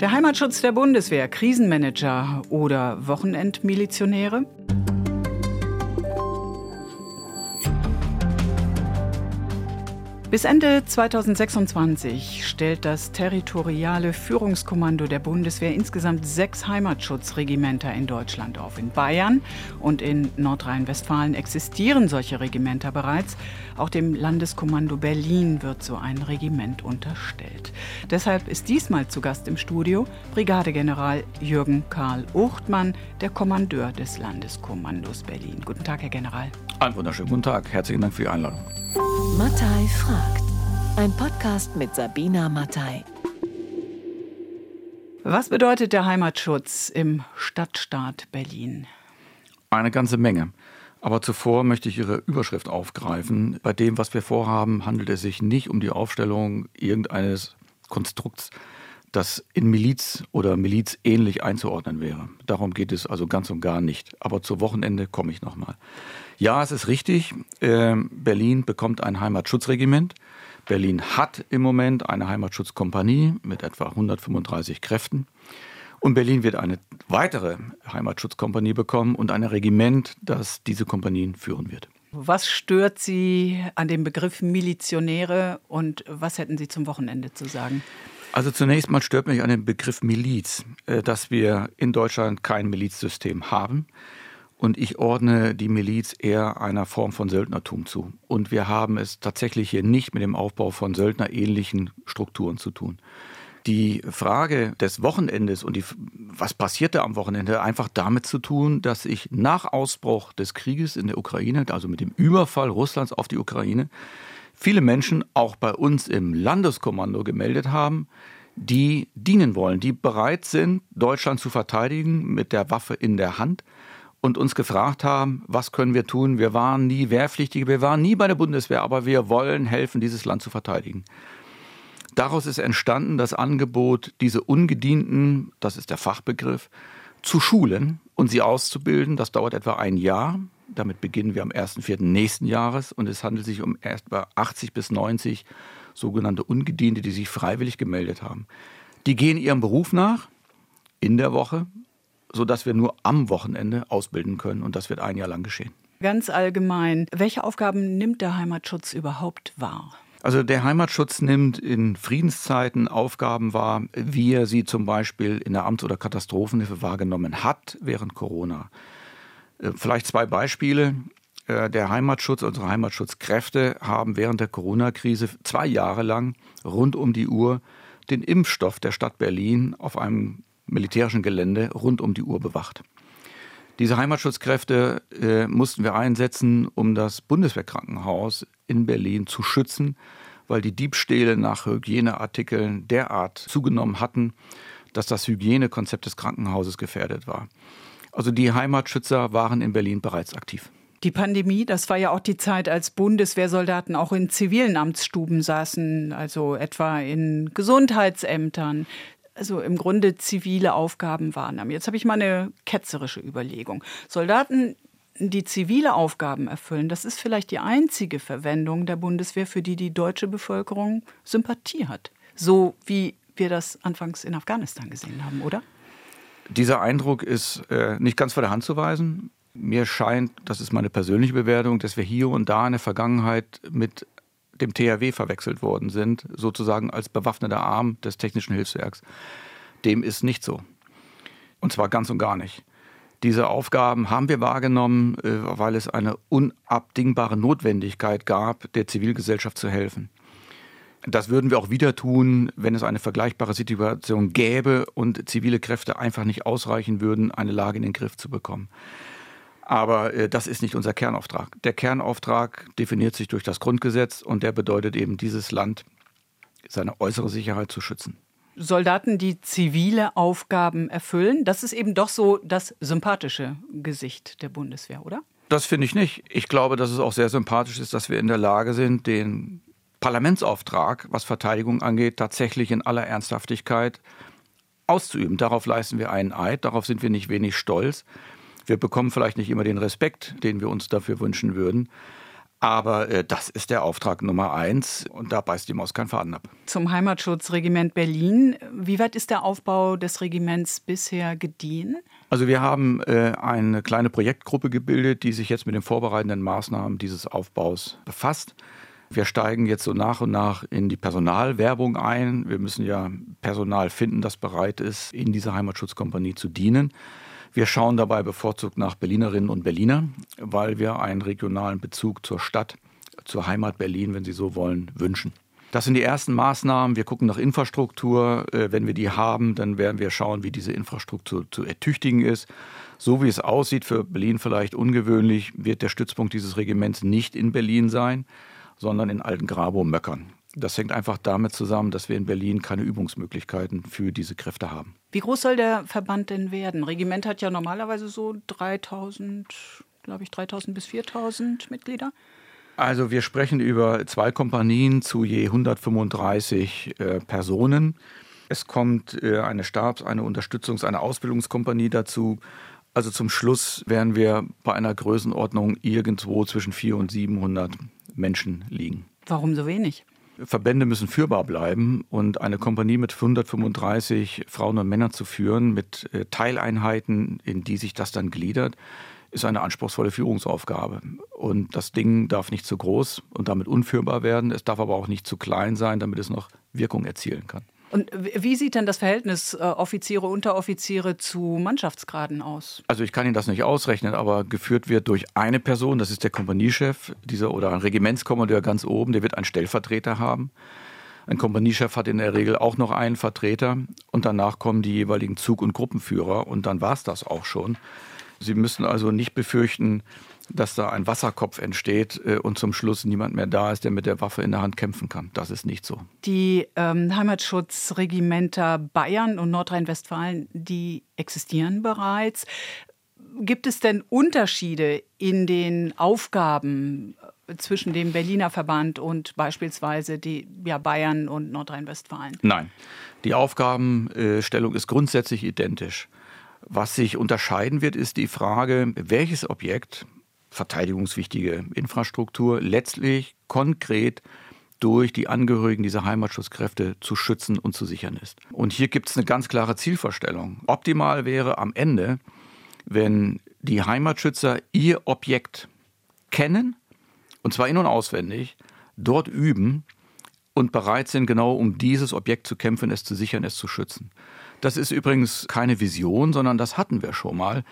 Der Heimatschutz der Bundeswehr, Krisenmanager oder Wochenendmilitionäre? Bis Ende 2026 stellt das territoriale Führungskommando der Bundeswehr insgesamt sechs Heimatschutzregimenter in Deutschland auf. In Bayern und in Nordrhein-Westfalen existieren solche Regimenter bereits. Auch dem Landeskommando Berlin wird so ein Regiment unterstellt. Deshalb ist diesmal zu Gast im Studio Brigadegeneral Jürgen Karl Uchtmann, der Kommandeur des Landeskommandos Berlin. Guten Tag, Herr General. Einen wunderschönen guten Tag. Herzlichen Dank für die Einladung. Mattei fragt. Ein Podcast mit Sabina Mattei. Was bedeutet der Heimatschutz im Stadtstaat Berlin? Eine ganze Menge. Aber zuvor möchte ich Ihre Überschrift aufgreifen. Bei dem, was wir vorhaben, handelt es sich nicht um die Aufstellung irgendeines Konstrukts, das in Miliz oder Miliz ähnlich einzuordnen wäre. Darum geht es also ganz und gar nicht. Aber zu Wochenende komme ich nochmal. Ja, es ist richtig. Ähm, Berlin bekommt ein Heimatschutzregiment. Berlin hat im Moment eine Heimatschutzkompanie mit etwa 135 Kräften. Und Berlin wird eine weitere Heimatschutzkompanie bekommen und ein Regiment, das diese Kompanien führen wird. Was stört Sie an dem Begriff Milizionäre und was hätten Sie zum Wochenende zu sagen? Also zunächst mal stört mich an dem Begriff Miliz, äh, dass wir in Deutschland kein Milizsystem haben. Und ich ordne die Miliz eher einer Form von Söldnertum zu. Und wir haben es tatsächlich hier nicht mit dem Aufbau von söldnerähnlichen Strukturen zu tun. Die Frage des Wochenendes und die, was passierte am Wochenende, einfach damit zu tun, dass sich nach Ausbruch des Krieges in der Ukraine, also mit dem Überfall Russlands auf die Ukraine, viele Menschen auch bei uns im Landeskommando gemeldet haben, die dienen wollen, die bereit sind, Deutschland zu verteidigen mit der Waffe in der Hand und uns gefragt haben, was können wir tun? Wir waren nie Wehrpflichtige, wir waren nie bei der Bundeswehr, aber wir wollen helfen, dieses Land zu verteidigen. Daraus ist entstanden das Angebot, diese Ungedienten, das ist der Fachbegriff, zu schulen und sie auszubilden. Das dauert etwa ein Jahr. Damit beginnen wir am 1.4. nächsten Jahres und es handelt sich um etwa 80 bis 90 sogenannte Ungediente, die sich freiwillig gemeldet haben. Die gehen ihrem Beruf nach in der Woche, sodass wir nur am Wochenende ausbilden können. Und das wird ein Jahr lang geschehen. Ganz allgemein, welche Aufgaben nimmt der Heimatschutz überhaupt wahr? Also der Heimatschutz nimmt in Friedenszeiten Aufgaben wahr, wie er sie zum Beispiel in der Amts- oder Katastrophenhilfe wahrgenommen hat während Corona. Äh, vielleicht zwei Beispiele. Äh, der Heimatschutz, unsere Heimatschutzkräfte haben während der Corona-Krise zwei Jahre lang rund um die Uhr den Impfstoff der Stadt Berlin auf einem militärischen Gelände rund um die Uhr bewacht. Diese Heimatschutzkräfte äh, mussten wir einsetzen, um das Bundeswehrkrankenhaus in Berlin zu schützen, weil die Diebstähle nach Hygieneartikeln derart zugenommen hatten, dass das Hygienekonzept des Krankenhauses gefährdet war. Also die Heimatschützer waren in Berlin bereits aktiv. Die Pandemie, das war ja auch die Zeit, als Bundeswehrsoldaten auch in zivilen Amtsstuben saßen, also etwa in Gesundheitsämtern also im Grunde zivile Aufgaben wahrnahmen. Jetzt habe ich mal eine ketzerische Überlegung. Soldaten, die zivile Aufgaben erfüllen, das ist vielleicht die einzige Verwendung der Bundeswehr, für die die deutsche Bevölkerung Sympathie hat. So wie wir das anfangs in Afghanistan gesehen haben, oder? Dieser Eindruck ist äh, nicht ganz vor der Hand zu weisen. Mir scheint, das ist meine persönliche Bewertung, dass wir hier und da in der Vergangenheit mit dem THW verwechselt worden sind, sozusagen als bewaffneter Arm des Technischen Hilfswerks. Dem ist nicht so. Und zwar ganz und gar nicht. Diese Aufgaben haben wir wahrgenommen, äh, weil es eine unabdingbare Notwendigkeit gab, der Zivilgesellschaft zu helfen. Das würden wir auch wieder tun, wenn es eine vergleichbare Situation gäbe und zivile Kräfte einfach nicht ausreichen würden, eine Lage in den Griff zu bekommen. Aber äh, das ist nicht unser Kernauftrag. Der Kernauftrag definiert sich durch das Grundgesetz und der bedeutet eben, dieses Land, seine äußere Sicherheit zu schützen. Soldaten, die zivile Aufgaben erfüllen, das ist eben doch so das sympathische Gesicht der Bundeswehr, oder? Das finde ich nicht. Ich glaube, dass es auch sehr sympathisch ist, dass wir in der Lage sind, den Parlamentsauftrag, was Verteidigung angeht, tatsächlich in aller Ernsthaftigkeit auszuüben. Darauf leisten wir einen Eid, darauf sind wir nicht wenig stolz. Wir bekommen vielleicht nicht immer den Respekt, den wir uns dafür wünschen würden. Aber äh, das ist der Auftrag Nummer eins und da beißt die Maus keinen Faden ab. Zum Heimatschutzregiment Berlin. Wie weit ist der Aufbau des Regiments bisher gediehen? Also wir haben äh, eine kleine Projektgruppe gebildet, die sich jetzt mit den vorbereitenden Maßnahmen dieses Aufbaus befasst. Wir steigen jetzt so nach und nach in die Personalwerbung ein. Wir müssen ja Personal finden, das bereit ist, in dieser Heimatschutzkompanie zu dienen. Wir schauen dabei bevorzugt nach Berlinerinnen und Berliner, weil wir einen regionalen Bezug zur Stadt, zur Heimat Berlin, wenn Sie so wollen, wünschen. Das sind die ersten Maßnahmen. Wir gucken nach Infrastruktur. Äh, wenn wir die haben, dann werden wir schauen, wie diese Infrastruktur zu ertüchtigen ist. So wie es aussieht, für Berlin vielleicht ungewöhnlich, wird der Stützpunkt dieses Regiments nicht in Berlin sein sondern in alten Grabow-Möckern. Das hängt einfach damit zusammen, dass wir in Berlin keine Übungsmöglichkeiten für diese Kräfte haben. Wie groß soll der Verband denn werden? Regiment hat ja normalerweise so 3000, glaube ich, 3000 bis 4000 Mitglieder. Also wir sprechen über zwei Kompanien zu je 135 äh, Personen. Es kommt äh, eine Stabs-, eine Unterstützungs-, eine Ausbildungskompanie dazu. Also zum Schluss wären wir bei einer Größenordnung irgendwo zwischen 400 und 700 Menschen liegen. Warum so wenig? Verbände müssen führbar bleiben und eine Kompanie mit 135 Frauen und Männern zu führen, mit äh, Teileinheiten, in die sich das dann gliedert, ist eine anspruchsvolle Führungsaufgabe. Und das Ding darf nicht zu groß und damit unführbar werden. Es darf aber auch nicht zu klein sein, damit es noch Wirkung erzielen kann. Und wie sieht denn das Verhältnis äh, Offiziere, Unteroffiziere zu Mannschaftsgraden aus? Also ich kann Ihnen das nicht ausrechnen, aber geführt wird durch eine Person, das ist der Kompaniechef, dieser oder ein Regimentskommandeur ganz oben, der wird einen Stellvertreter haben. Ein Kompaniechef hat in der Regel auch noch einen Vertreter und danach kommen die jeweiligen Zug- und Gruppenführer und dann war es das auch schon. Sie müssen also nicht befürchten, dass da ein Wasserkopf entsteht äh, und zum Schluss niemand mehr da ist, der mit der Waffe in der Hand kämpfen kann. Das ist nicht so. Die ähm, Heimatschutzregimenter Bayern und Nordrhein-Westfalen, die existieren bereits. Gibt es denn Unterschiede in den Aufgaben äh, zwischen dem Berliner Verband und beispielsweise die ja, Bayern und Nordrhein-Westfalen? Nein, die Aufgabenstellung ist grundsätzlich identisch. Was sich unterscheiden wird, ist die Frage, welches Objekt verteidigungswichtige Infrastruktur letztlich konkret durch die Angehörigen dieser Heimatschutzkräfte zu schützen und zu sichern ist. Und hier gibt es eine ganz klare Zielvorstellung. Optimal wäre am Ende, wenn die Heimatschützer ihr Objekt kennen, und zwar in- und auswendig, dort üben und bereit sind, genau um dieses Objekt zu kämpfen, es zu sichern, es zu schützen. Das ist übrigens keine Vision, sondern das hatten wir schon mal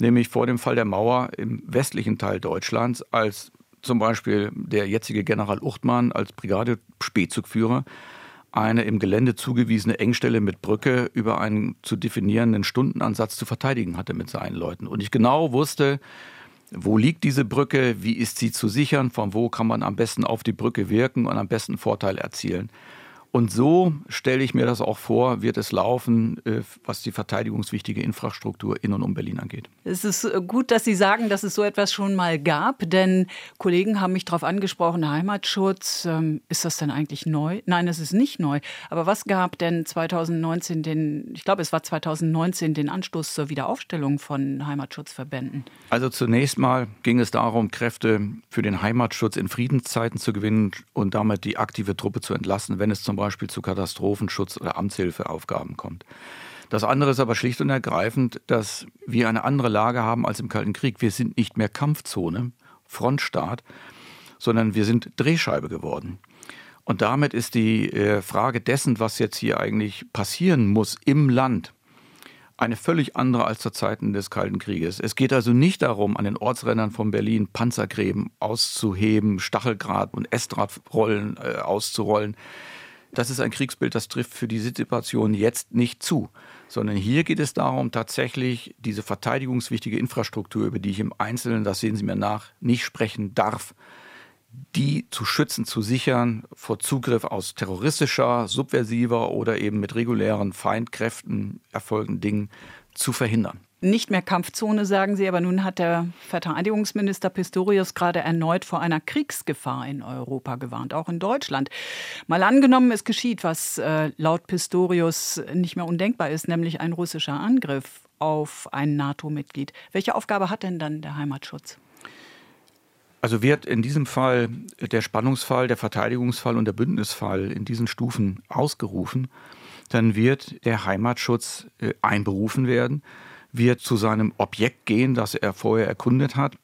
nämlich vor dem Fall der Mauer im westlichen Teil Deutschlands, als zum Beispiel der jetzige General Uchtmann als Brigade-Spätzugführer eine im Gelände zugewiesene Engstelle mit Brücke über einen zu definierenden Stundenansatz zu verteidigen hatte mit seinen Leuten. Und ich genau wusste, wo liegt diese Brücke, wie ist sie zu sichern, von wo kann man am besten auf die Brücke wirken und am besten Vorteil erzielen. Und so stelle ich mir das auch vor, wird es laufen, äh, was die verteidigungswichtige Infrastruktur in und um Berlin angeht. Es ist äh, gut, dass Sie sagen, dass es so etwas schon mal gab, denn Kollegen haben mich darauf angesprochen, Heimatschutz, ähm, ist das denn eigentlich neu? Nein, es ist nicht neu. Aber was gab denn 2019 den, ich glaube, es war 2019 den Anstoß zur Wiederaufstellung von Heimatschutzverbänden? Also zunächst mal ging es darum, Kräfte für den Heimatschutz in Friedenszeiten zu gewinnen und damit die aktive Truppe zu entlassen, wenn es zum Beispiel zu Katastrophenschutz oder Amtshilfeaufgaben kommt. Das andere ist aber schlicht und ergreifend, dass wir eine andere Lage haben als im Kalten Krieg. Wir sind nicht mehr Kampfzone, Frontstaat, sondern wir sind Drehscheibe geworden. Und damit ist die äh, Frage dessen, was jetzt hier eigentlich passieren muss im Land, eine völlig andere als zu Zeiten des Kalten Krieges. Es geht also nicht darum, an den Ortsrändern von Berlin Panzergräben auszuheben, Stacheldraht und Estratrollen äh, auszurollen. Das ist ein Kriegsbild, das trifft für die Situation jetzt nicht zu, sondern hier geht es darum, tatsächlich diese verteidigungswichtige Infrastruktur, über die ich im Einzelnen, das sehen Sie mir nach, nicht sprechen darf, die zu schützen, zu sichern vor Zugriff aus terroristischer, subversiver oder eben mit regulären Feindkräften erfolgenden Dingen zu verhindern nicht mehr Kampfzone, sagen Sie, aber nun hat der Verteidigungsminister Pistorius gerade erneut vor einer Kriegsgefahr in Europa gewarnt, auch in Deutschland. Mal angenommen, es geschieht, was äh, laut Pistorius nicht mehr undenkbar ist, nämlich ein russischer Angriff auf ein NATO-Mitglied. Welche Aufgabe hat denn dann der Heimatschutz? Also wird in diesem Fall der Spannungsfall, der Verteidigungsfall und der Bündnisfall in diesen Stufen ausgerufen, dann wird der Heimatschutz äh, einberufen werden, wird zu seinem Objekt gehen, das er vorher erkundet hat,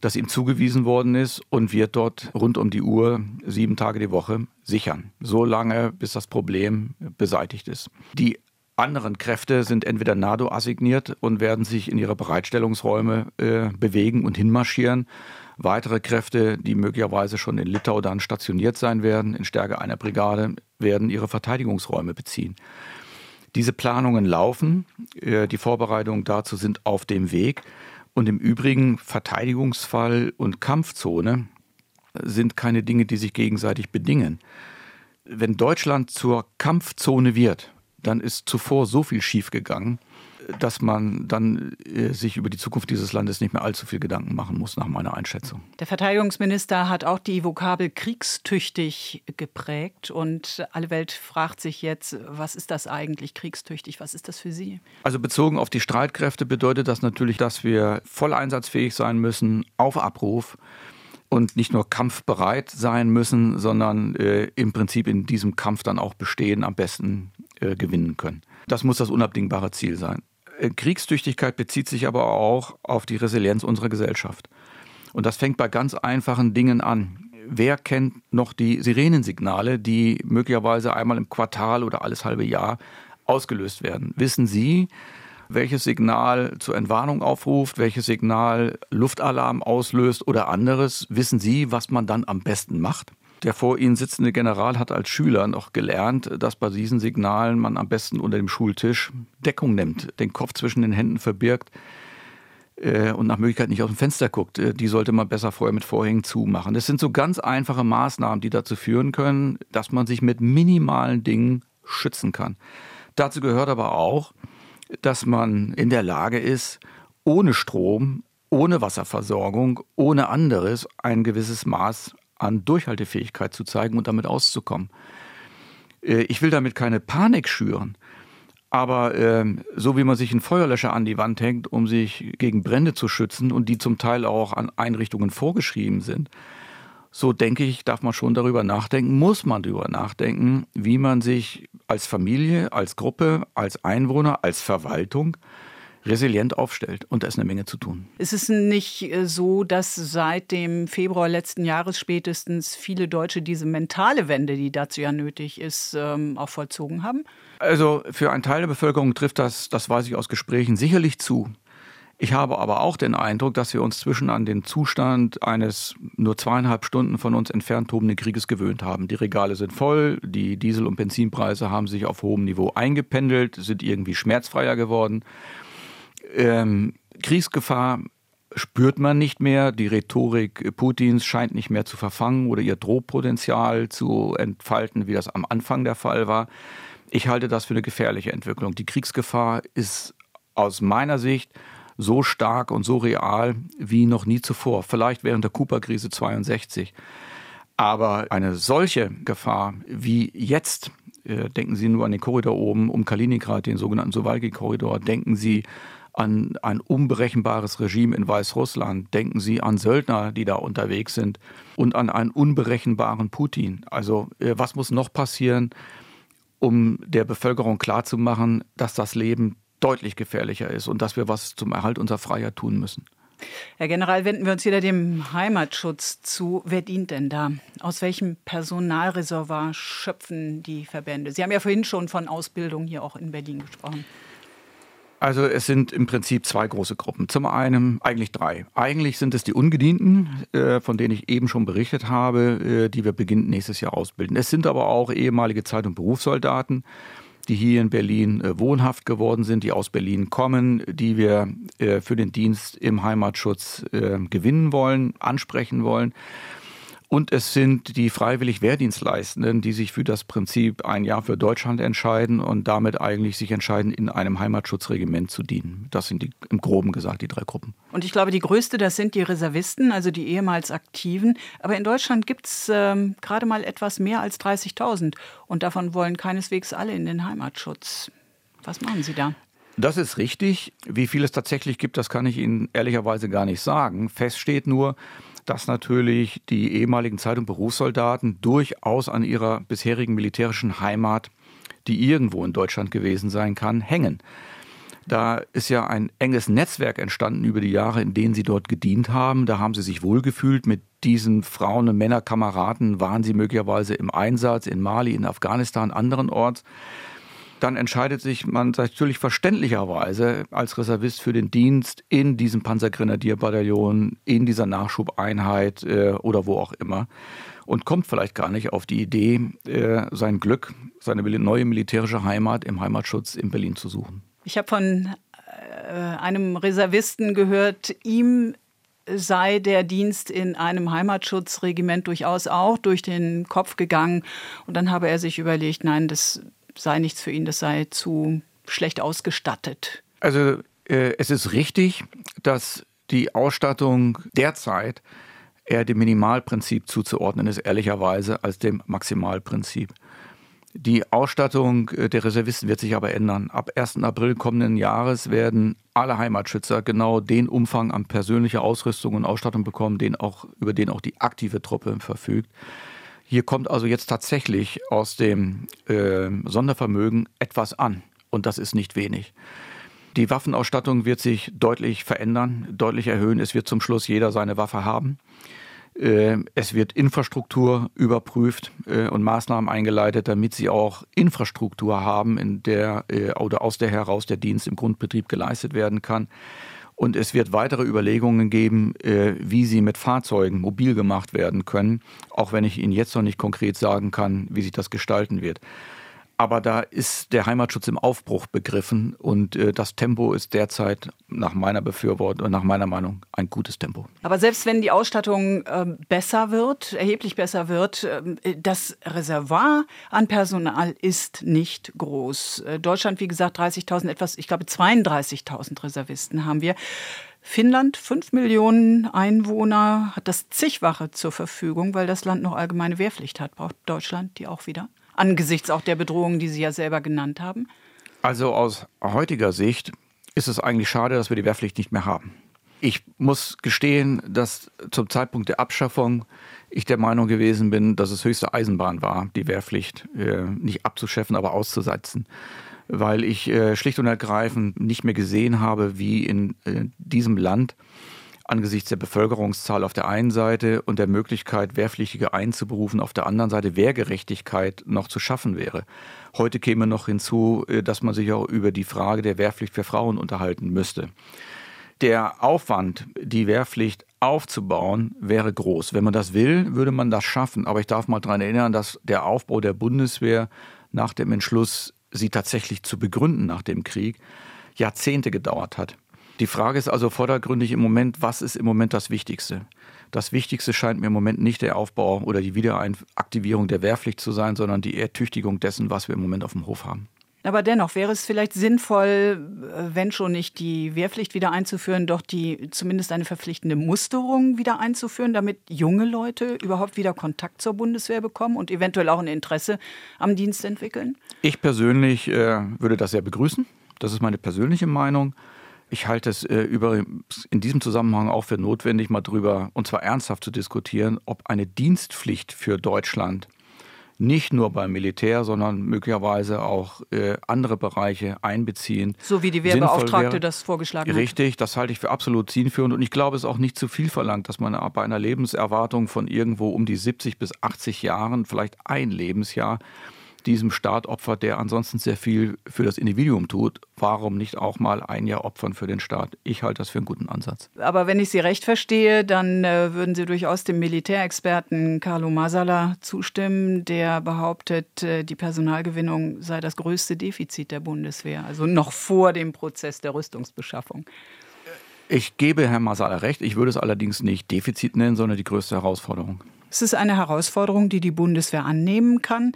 das ihm zugewiesen worden ist und wird dort rund um die Uhr sieben Tage die Woche sichern, so lange, bis das Problem beseitigt ist. Die anderen Kräfte sind entweder NATO assigniert und werden sich in ihre Bereitstellungsräume äh, bewegen und hinmarschieren Weitere Kräfte, die möglicherweise schon in Litau dann stationiert sein werden, in Stärke einer Brigade, werden ihre Verteidigungsräume beziehen. Diese Planungen laufen, äh, die Vorbereitungen dazu sind auf dem Weg. Und im Übrigen Verteidigungsfall und Kampfzone sind keine Dinge, die sich gegenseitig bedingen. Wenn Deutschland zur Kampfzone wird, dann ist zuvor so viel schiefgegangen, dass man dann äh, sich über die Zukunft dieses Landes nicht mehr allzu viel Gedanken machen muss, nach meiner Einschätzung. Der Verteidigungsminister hat auch die Vokabel kriegstüchtig geprägt und alle Welt fragt sich jetzt, was ist das eigentlich kriegstüchtig? Was ist das für Sie? Also bezogen auf die Streitkräfte bedeutet das natürlich, dass wir voll einsatzfähig sein müssen, auf Abruf und nicht nur kampfbereit sein müssen, sondern äh, im Prinzip in diesem Kampf dann auch bestehen, am besten äh, gewinnen können. Das muss das unabdingbare Ziel sein. Äh, Kriegstüchtigkeit bezieht sich aber auch auf die Resilienz unserer Gesellschaft. Und das fängt bei ganz einfachen Dingen an. Wer kennt noch die Sirenensignale, die möglicherweise einmal im Quartal oder alles halbe Jahr ausgelöst werden? Wissen Sie, welches Signal zur Entwarnung aufruft, welches Signal Luftalarm auslöst oder anderes? Wissen Sie, was man dann am besten macht? Der vor Ihnen sitzende General hat als Schüler noch gelernt, dass bei diesen Signalen man am besten unter dem Schultisch Deckung nimmt, den Kopf zwischen den Händen verbirgt äh, und nach Möglichkeit nicht aus dem Fenster guckt. Äh, die sollte man besser vorher mit Vorhängen zumachen. Das sind so ganz einfache Maßnahmen, die dazu führen können, dass man sich mit minimalen Dingen schützen kann. Dazu gehört aber auch, dass man in der Lage ist, ohne Strom, ohne Wasserversorgung, ohne anderes ein gewisses Maß an Durchhaltefähigkeit zu zeigen und damit auszukommen. Äh, ich will damit keine Panik schüren, aber äh, so wie man sich einen Feuerlöscher an die Wand hängt, um sich gegen Brände zu schützen und die zum Teil auch an Einrichtungen vorgeschrieben sind, so denke ich, darf man schon darüber nachdenken, muss man darüber nachdenken, wie man sich als Familie, als Gruppe, als Einwohner, als Verwaltung resilient aufstellt. Und da ist eine Menge zu tun. Ist es nicht äh, so, dass seit dem Februar letzten Jahres spätestens viele Deutsche diese mentale Wende, die dazu ja nötig ist, ähm, auch vollzogen haben? Also für einen Teil der Bevölkerung trifft das, das weiß ich aus Gesprächen, sicherlich zu. Ich habe aber auch den Eindruck, dass wir uns zwischen an den Zustand eines nur zweieinhalb Stunden von uns entfernt tobenden Krieges gewöhnt haben. Die Regale sind voll, die Diesel- und Benzinpreise haben sich auf hohem Niveau eingependelt, sind irgendwie schmerzfreier geworden ähm, Kriegsgefahr spürt man nicht mehr. Die Rhetorik Putins scheint nicht mehr zu verfangen oder ihr Drohpotenzial zu entfalten, wie das am Anfang der Fall war. Ich halte das für eine gefährliche Entwicklung. Die Kriegsgefahr ist aus meiner Sicht so stark und so real wie noch nie zuvor. Vielleicht während der Cooper-Krise 62. Aber eine solche Gefahr wie jetzt, äh, denken Sie nur an den Korridor oben um Kaliningrad, den sogenannten Sowalki-Korridor, denken Sie an ein unberechenbares Regime in Weißrussland. Denken Sie an Söldner, die da unterwegs sind und an einen unberechenbaren Putin. Also äh, was muss noch passieren, um der Bevölkerung klarzumachen, dass das Leben deutlich gefährlicher ist und dass wir was zum Erhalt unserer Freiheit tun müssen? Herr General, wenden wir uns wieder dem Heimatschutz zu. Wer dient denn da? Aus welchem Personalreservoir schöpfen die Verbände? Sie haben ja vorhin schon von Ausbildung hier auch in Berlin gesprochen. Also es sind im Prinzip zwei große Gruppen. Zum einen eigentlich drei. Eigentlich sind es die Ungedienten, äh, von denen ich eben schon berichtet habe, äh, die wir beginnend nächstes Jahr ausbilden. Es sind aber auch ehemalige Zeit- und Berufssoldaten, die hier in Berlin äh, wohnhaft geworden sind, die aus Berlin kommen, die wir für den Dienst im Heimatschutz gewinnen wollen, ansprechen wollen. Und es sind die freiwillig Wehrdienstleistenden, die sich für das Prinzip ein Jahr für Deutschland entscheiden und damit eigentlich sich entscheiden, in einem Heimatschutzregiment zu dienen. Das sind die, im Groben gesagt die drei Gruppen. Und ich glaube, die größte, das sind die Reservisten, also die ehemals Aktiven. Aber in Deutschland gibt es ähm, gerade mal etwas mehr als 30.000. Und davon wollen keineswegs alle in den Heimatschutz. Was machen Sie da? Das ist richtig. Wie viel es tatsächlich gibt, das kann ich Ihnen ehrlicherweise gar nicht sagen. Fest steht nur, dass natürlich die ehemaligen Zeit- und Berufssoldaten durchaus an ihrer bisherigen militärischen Heimat, die irgendwo in Deutschland gewesen sein kann, hängen. Da ist ja ein enges Netzwerk entstanden über die Jahre, in denen sie dort gedient haben. Da haben sie sich wohlgefühlt. Mit diesen Frauen- und Männerkameraden waren sie möglicherweise im Einsatz in Mali, in Afghanistan, anderen Orts. Dann entscheidet sich man natürlich verständlicherweise als Reservist für den Dienst in diesem Panzergrenadierbataillon, in dieser Nachschubeinheit äh, oder wo auch immer und kommt vielleicht gar nicht auf die Idee, äh, sein Glück, seine neue militärische Heimat im Heimatschutz in Berlin zu suchen. Ich habe von äh, einem Reservisten gehört, ihm sei der Dienst in einem Heimatschutzregiment durchaus auch durch den Kopf gegangen. Und dann habe er sich überlegt, nein, das sei nichts für ihn, das sei zu schlecht ausgestattet. Also äh, es ist richtig, dass die Ausstattung derzeit eher dem Minimalprinzip zuzuordnen ist, ehrlicherweise, als dem Maximalprinzip. Die Ausstattung äh, der Reservisten wird sich aber ändern. Ab 1. April kommenden Jahres werden alle Heimatschützer genau den Umfang an persönlicher Ausrüstung und Ausstattung bekommen, den auch, über den auch die aktive Truppe verfügt. Hier kommt also jetzt tatsächlich aus dem äh, Sondervermögen etwas an. Und das ist nicht wenig. Die Waffenausstattung wird sich deutlich verändern, deutlich erhöhen. Es wird zum Schluss jeder seine Waffe haben. Äh, es wird Infrastruktur überprüft äh, und Maßnahmen eingeleitet, damit sie auch Infrastruktur haben, in der äh, oder aus der heraus der Dienst im Grundbetrieb geleistet werden kann. Und es wird weitere Überlegungen geben, wie sie mit Fahrzeugen mobil gemacht werden können, auch wenn ich Ihnen jetzt noch nicht konkret sagen kann, wie sich das gestalten wird. Aber da ist der Heimatschutz im Aufbruch begriffen und äh, das Tempo ist derzeit nach meiner Befürwortung und nach meiner Meinung ein gutes Tempo. Aber selbst wenn die Ausstattung äh, besser wird, erheblich besser wird, äh, das Reservoir an Personal ist nicht groß. Äh, Deutschland, wie gesagt, 30.000, etwas, ich glaube 32.000 Reservisten haben wir. Finnland, 5 Millionen Einwohner, hat das zigwache zur Verfügung, weil das Land noch allgemeine Wehrpflicht hat. Braucht Deutschland die auch wieder? Angesichts auch der Bedrohungen, die Sie ja selber genannt haben? Also aus heutiger Sicht ist es eigentlich schade, dass wir die Wehrpflicht nicht mehr haben. Ich muss gestehen, dass zum Zeitpunkt der Abschaffung ich der Meinung gewesen bin, dass es höchste Eisenbahn war, die Wehrpflicht äh, nicht abzuschaffen, aber auszusetzen. Weil ich äh, schlicht und ergreifend nicht mehr gesehen habe, wie in äh, diesem Land angesichts der Bevölkerungszahl auf der einen Seite und der Möglichkeit, Wehrpflichtige einzuberufen, auf der anderen Seite Wehrgerechtigkeit noch zu schaffen wäre. Heute käme noch hinzu, äh, dass man sich auch über die Frage der Wehrpflicht für Frauen unterhalten müsste. Der Aufwand, die Wehrpflicht aufzubauen, wäre groß. Wenn man das will, würde man das schaffen. Aber ich darf mal daran erinnern, dass der Aufbau der Bundeswehr nach dem Entschluss, sie tatsächlich zu begründen nach dem Krieg, Jahrzehnte gedauert hat. Die Frage ist also vordergründig im Moment, was ist im Moment das Wichtigste? Das Wichtigste scheint mir im Moment nicht der Aufbau oder die Wiederaktivierung der Wehrpflicht zu sein, sondern die Ertüchtigung dessen, was wir im Moment auf dem Hof haben. Aber dennoch wäre es vielleicht sinnvoll, wenn schon nicht die Wehrpflicht wieder einzuführen, doch die zumindest eine verpflichtende Musterung wieder einzuführen, damit junge Leute überhaupt wieder Kontakt zur Bundeswehr bekommen und eventuell auch ein Interesse am Dienst entwickeln? Ich persönlich äh, würde das sehr begrüßen. Das ist meine persönliche Meinung. Ich halte es äh, über, in diesem Zusammenhang auch für notwendig, mal drüber, und zwar ernsthaft zu diskutieren, ob eine Dienstpflicht für Deutschland nicht nur beim Militär, sondern möglicherweise auch äh, andere Bereiche einbeziehen. So wie die Wehrbeauftragte das vorgeschlagen hat. Richtig, das halte ich für absolut zielführend. Und ich glaube, es ist auch nicht zu viel verlangt, dass man bei einer Lebenserwartung von irgendwo um die 70 bis 80 Jahren, vielleicht ein Lebensjahr, diesem Staat opfert, der ansonsten sehr viel für das Individuum tut, warum nicht auch mal ein Jahr opfern für den Staat? Ich halte das für einen guten Ansatz. Aber wenn ich Sie recht verstehe, dann äh, würden Sie durchaus dem Militärexperten Carlo Masala zustimmen, der behauptet, äh, die Personalgewinnung sei das größte Defizit der Bundeswehr, also noch vor dem Prozess der Rüstungsbeschaffung. Ich gebe Herrn Masala recht, ich würde es allerdings nicht Defizit nennen, sondern die größte Herausforderung. Es ist eine Herausforderung, die die Bundeswehr annehmen kann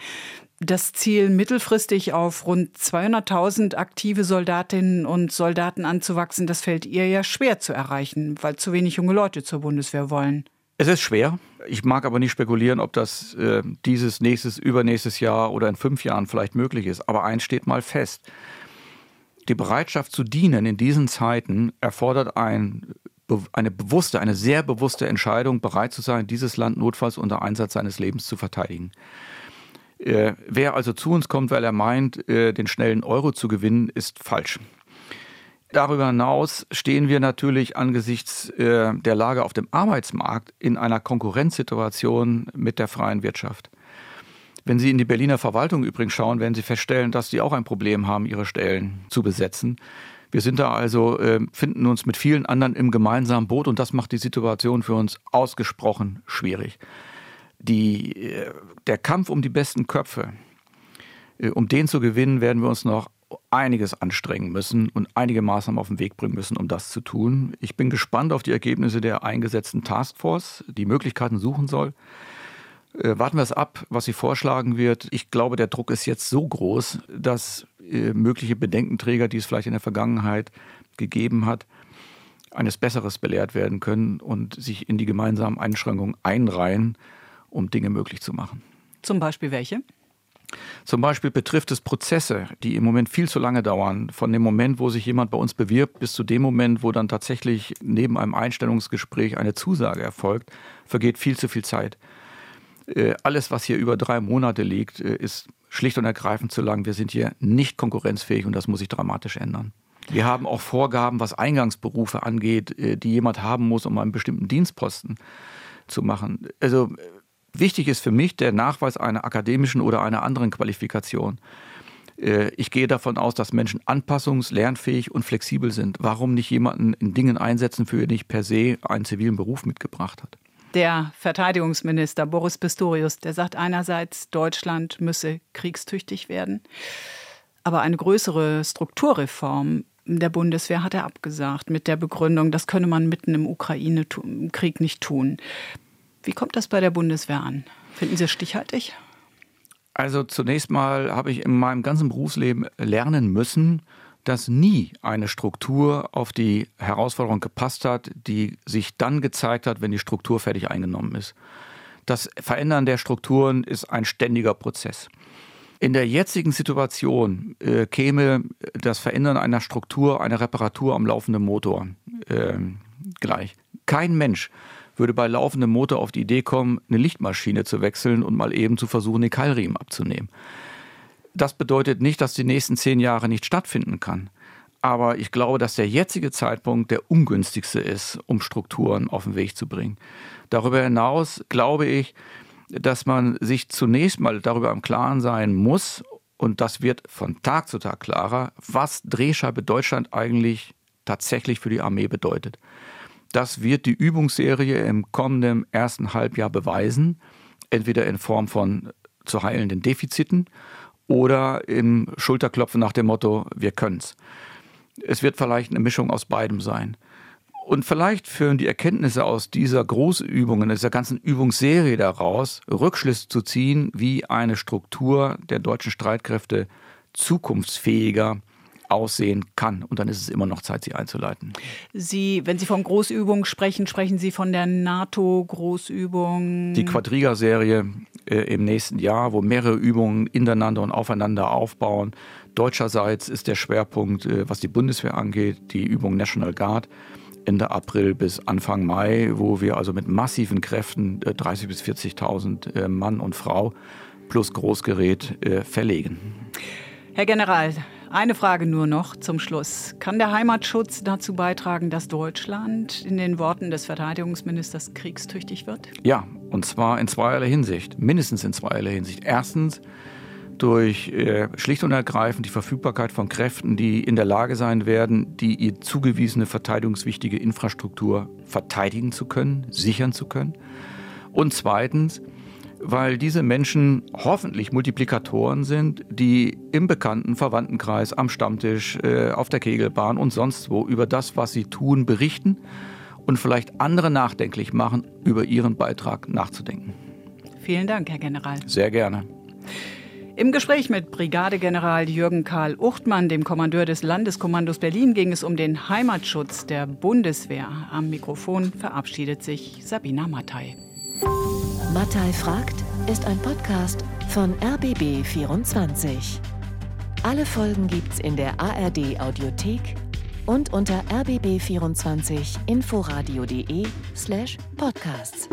das Ziel, mittelfristig auf rund 200.000 aktive Soldatinnen und Soldaten anzuwachsen, das fällt ihr ja schwer zu erreichen, weil zu wenig junge Leute zur Bundeswehr wollen. Es ist schwer. Ich mag aber nicht spekulieren, ob das äh, dieses nächstes, übernächstes Jahr oder in fünf Jahren vielleicht möglich ist. Aber eins steht mal fest. Die Bereitschaft zu dienen in diesen Zeiten erfordert ein eine bewusste, eine sehr bewusste Entscheidung, bereit zu sein, dieses Land notfalls unter Einsatz seines Lebens zu verteidigen. Äh, wer also zu uns kommt, weil er meint, äh, den schnellen Euro zu gewinnen, ist falsch. Darüber hinaus stehen wir natürlich angesichts äh, der Lage auf dem Arbeitsmarkt in einer Konkurrenzsituation mit der freien Wirtschaft. Wenn Sie in die Berliner Verwaltung übrigens schauen, werden Sie feststellen, dass die auch ein Problem haben, ihre Stellen zu besetzen. Wir sind da also, finden uns mit vielen anderen im gemeinsamen Boot und das macht die Situation für uns ausgesprochen schwierig. Die, äh, der Kampf um die besten Köpfe, äh, um den zu gewinnen, werden wir uns noch einiges anstrengen müssen und einige Maßnahmen auf den Weg bringen müssen, um das zu tun. Ich bin gespannt auf die Ergebnisse der eingesetzten Taskforce, die Möglichkeiten suchen soll. Äh, warten wir es ab, was sie vorschlagen wird. Ich glaube, der Druck ist jetzt so groß, dass mögliche Bedenkenträger, die es vielleicht in der Vergangenheit gegeben hat, eines Besseres belehrt werden können und sich in die gemeinsamen Einschränkungen einreihen, um Dinge möglich zu machen. Zum Beispiel welche? Zum Beispiel betrifft es Prozesse, die im Moment viel zu lange dauern. Von dem Moment, wo sich jemand bei uns bewirbt, bis zu dem Moment, wo dann tatsächlich neben einem Einstellungsgespräch eine Zusage erfolgt, vergeht viel zu viel Zeit. Äh, alles, was hier über drei Monate liegt, äh, ist schlicht und ergreifend zu lang. Wir sind hier nicht konkurrenzfähig und das muss sich dramatisch ändern. Wir haben auch Vorgaben, was Eingangsberufe angeht, äh, die jemand haben muss, um einen bestimmten Dienstposten zu machen. Also wichtig ist für mich der Nachweis einer akademischen oder einer anderen Qualifikation. Ich gehe davon aus, dass Menschen anpassungs-, lernfähig und flexibel sind. Warum nicht jemanden in Dingen einsetzen, für den ich per se einen zivilen Beruf mitgebracht hat? Der Verteidigungsminister Boris Pistorius, der sagt einerseits, Deutschland müsse kriegstüchtig werden, aber eine größere Strukturreform der Bundeswehr hat er abgesagt mit der Begründung, das könne man mitten im Ukraine-Krieg nicht tun. Wie kommt das bei der Bundeswehr an? Finden Sie es stichhaltig? Also zunächst mal habe ich in meinem ganzen Berufsleben lernen müssen, dass nie eine Struktur auf die Herausforderung gepasst hat, die sich dann gezeigt hat, wenn die Struktur fertig eingenommen ist. Das Verändern der Strukturen ist ein ständiger Prozess. In der jetzigen Situation äh, käme das Verändern einer Struktur eine Reparatur am laufenden Motor äh, gleich. Kein Mensch würde bei laufendem Motor auf die Idee kommen, eine Lichtmaschine zu wechseln und mal eben zu versuchen, den Keilriemen abzunehmen. Das bedeutet nicht, dass die nächsten zehn Jahre nicht stattfinden kann. Aber ich glaube, dass der jetzige Zeitpunkt der ungünstigste ist, um Strukturen auf den Weg zu bringen. Darüber hinaus glaube ich, dass man sich zunächst mal darüber im Klaren sein muss, und das wird von Tag zu Tag klarer, was Drehscheibe Deutschland eigentlich tatsächlich für die Armee bedeutet. Das wird die Übungsserie im kommenden ersten Halbjahr beweisen, entweder in Form von zu heilenden Defiziten oder im Schulterklopfen nach dem Motto, wir können's. Es wird vielleicht eine Mischung aus beidem sein. Und vielleicht führen die Erkenntnisse aus dieser Großübung, dieser ganzen Übungsserie daraus, Rückschlüsse zu ziehen, wie eine Struktur der deutschen Streitkräfte zukunftsfähiger aussehen kann. Und dann ist es immer noch Zeit, sie einzuleiten. Sie, wenn Sie von Großübungen sprechen, sprechen Sie von der NATO-Großübung? Die Quadriga-Serie äh, im nächsten Jahr, wo mehrere Übungen ineinander und aufeinander aufbauen. Deutscherseits ist der Schwerpunkt, äh, was die Bundeswehr angeht, die Übung National Guard. Ende April bis Anfang Mai, wo wir also mit massiven Kräften äh, 30.000 bis 40.000 äh, Mann und Frau plus Großgerät äh, verlegen. Herr General, eine Frage nur noch zum Schluss. Kann der Heimatschutz dazu beitragen, dass Deutschland in den Worten des Verteidigungsministers kriegstüchtig wird? Ja, und zwar in zweierlei Hinsicht, mindestens in zweierlei Hinsicht. Erstens durch äh, schlicht und ergreifend die Verfügbarkeit von Kräften, die in der Lage sein werden, die ihr zugewiesene verteidigungswichtige Infrastruktur verteidigen zu können, sichern zu können. Und zweitens weil diese Menschen hoffentlich Multiplikatoren sind, die im bekannten Verwandtenkreis, am Stammtisch, äh, auf der Kegelbahn und sonst wo über das, was sie tun, berichten und vielleicht andere nachdenklich machen, über ihren Beitrag nachzudenken. Vielen Dank, Herr General. Sehr gerne. Im Gespräch mit Brigadegeneral Jürgen Karl Uchtmann, dem Kommandeur des Landeskommandos Berlin, ging es um den Heimatschutz der Bundeswehr. Am Mikrofon verabschiedet sich Sabina Mattei. Mattei fragt ist ein Podcast von RBB24. Alle Folgen gibt's in der ARD Audiothek und unter rbb24inforadio.de slash podcasts.